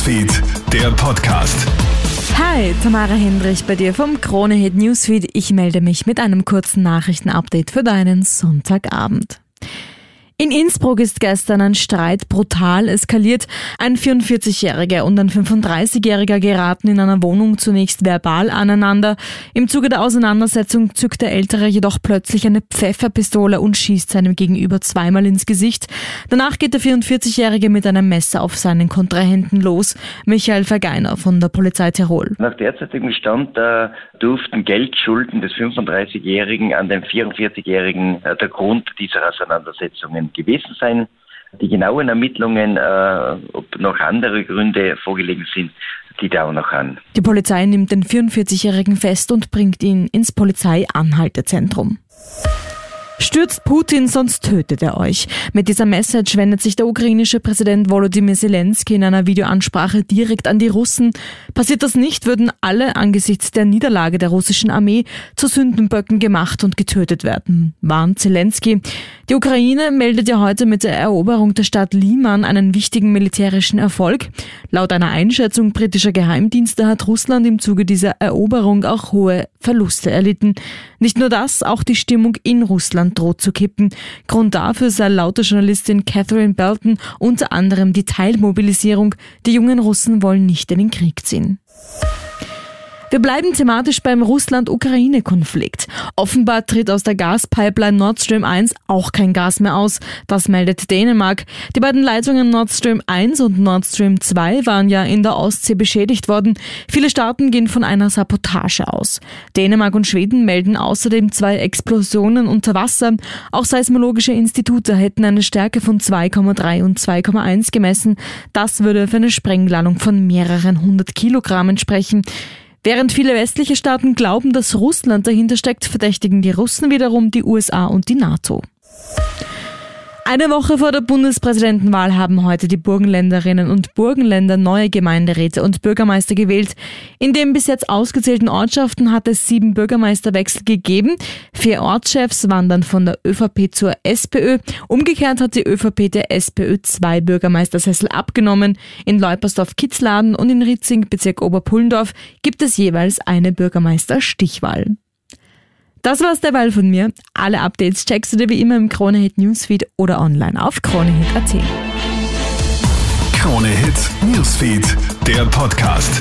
Newsfeed, der Podcast. Hi, Tamara Hendrich bei dir vom Kronehit Newsfeed. Ich melde mich mit einem kurzen Nachrichtenupdate für deinen Sonntagabend. In Innsbruck ist gestern ein Streit brutal eskaliert. Ein 44-Jähriger und ein 35-Jähriger geraten in einer Wohnung zunächst verbal aneinander. Im Zuge der Auseinandersetzung zückt der Ältere jedoch plötzlich eine Pfefferpistole und schießt seinem Gegenüber zweimal ins Gesicht. Danach geht der 44-Jährige mit einem Messer auf seinen Kontrahenten los. Michael Vergeiner von der Polizei Tirol. Nach derzeitigem Stand äh, durften Geldschulden des 35-Jährigen an den 44-Jährigen äh, der Grund dieser Auseinandersetzungen gewesen sein. Die genauen Ermittlungen, äh, ob noch andere Gründe vorgelegen sind, die dauern noch an. Die Polizei nimmt den 44-Jährigen fest und bringt ihn ins Polizeianhaltezentrum. Stürzt Putin, sonst tötet er euch. Mit dieser Message wendet sich der ukrainische Präsident Volodymyr Zelensky in einer Videoansprache direkt an die Russen. Passiert das nicht, würden alle angesichts der Niederlage der russischen Armee zu Sündenböcken gemacht und getötet werden, warnt Zelensky. Die Ukraine meldet ja heute mit der Eroberung der Stadt Liman einen wichtigen militärischen Erfolg. Laut einer Einschätzung britischer Geheimdienste hat Russland im Zuge dieser Eroberung auch hohe Verluste erlitten. Nicht nur das, auch die Stimmung in Russland droht zu kippen. Grund dafür sei laut der Journalistin Catherine Belton unter anderem die Teilmobilisierung. Die jungen Russen wollen nicht in den Krieg ziehen. Wir bleiben thematisch beim Russland-Ukraine-Konflikt. Offenbar tritt aus der Gaspipeline Nord Stream 1 auch kein Gas mehr aus. Das meldet Dänemark. Die beiden Leitungen Nord Stream 1 und Nord Stream 2 waren ja in der Ostsee beschädigt worden. Viele Staaten gehen von einer Sabotage aus. Dänemark und Schweden melden außerdem zwei Explosionen unter Wasser. Auch seismologische Institute hätten eine Stärke von 2,3 und 2,1 gemessen. Das würde für eine Sprengladung von mehreren hundert Kilogramm entsprechen. Während viele westliche Staaten glauben, dass Russland dahinter steckt, verdächtigen die Russen wiederum die USA und die NATO. Eine Woche vor der Bundespräsidentenwahl haben heute die Burgenländerinnen und Burgenländer neue Gemeinderäte und Bürgermeister gewählt. In den bis jetzt ausgezählten Ortschaften hat es sieben Bürgermeisterwechsel gegeben. Vier Ortschefs wandern von der ÖVP zur SPÖ. Umgekehrt hat die ÖVP der SPÖ zwei Bürgermeistersessel abgenommen. In Leupersdorf-Kitzladen und in Ritzing, Bezirk Oberpullendorf, gibt es jeweils eine Bürgermeisterstichwahl. Das war's derweil von mir. Alle Updates checkst du dir wie immer im Kronehit Newsfeed oder online auf kronehit.at. Kronehit Newsfeed, der Podcast.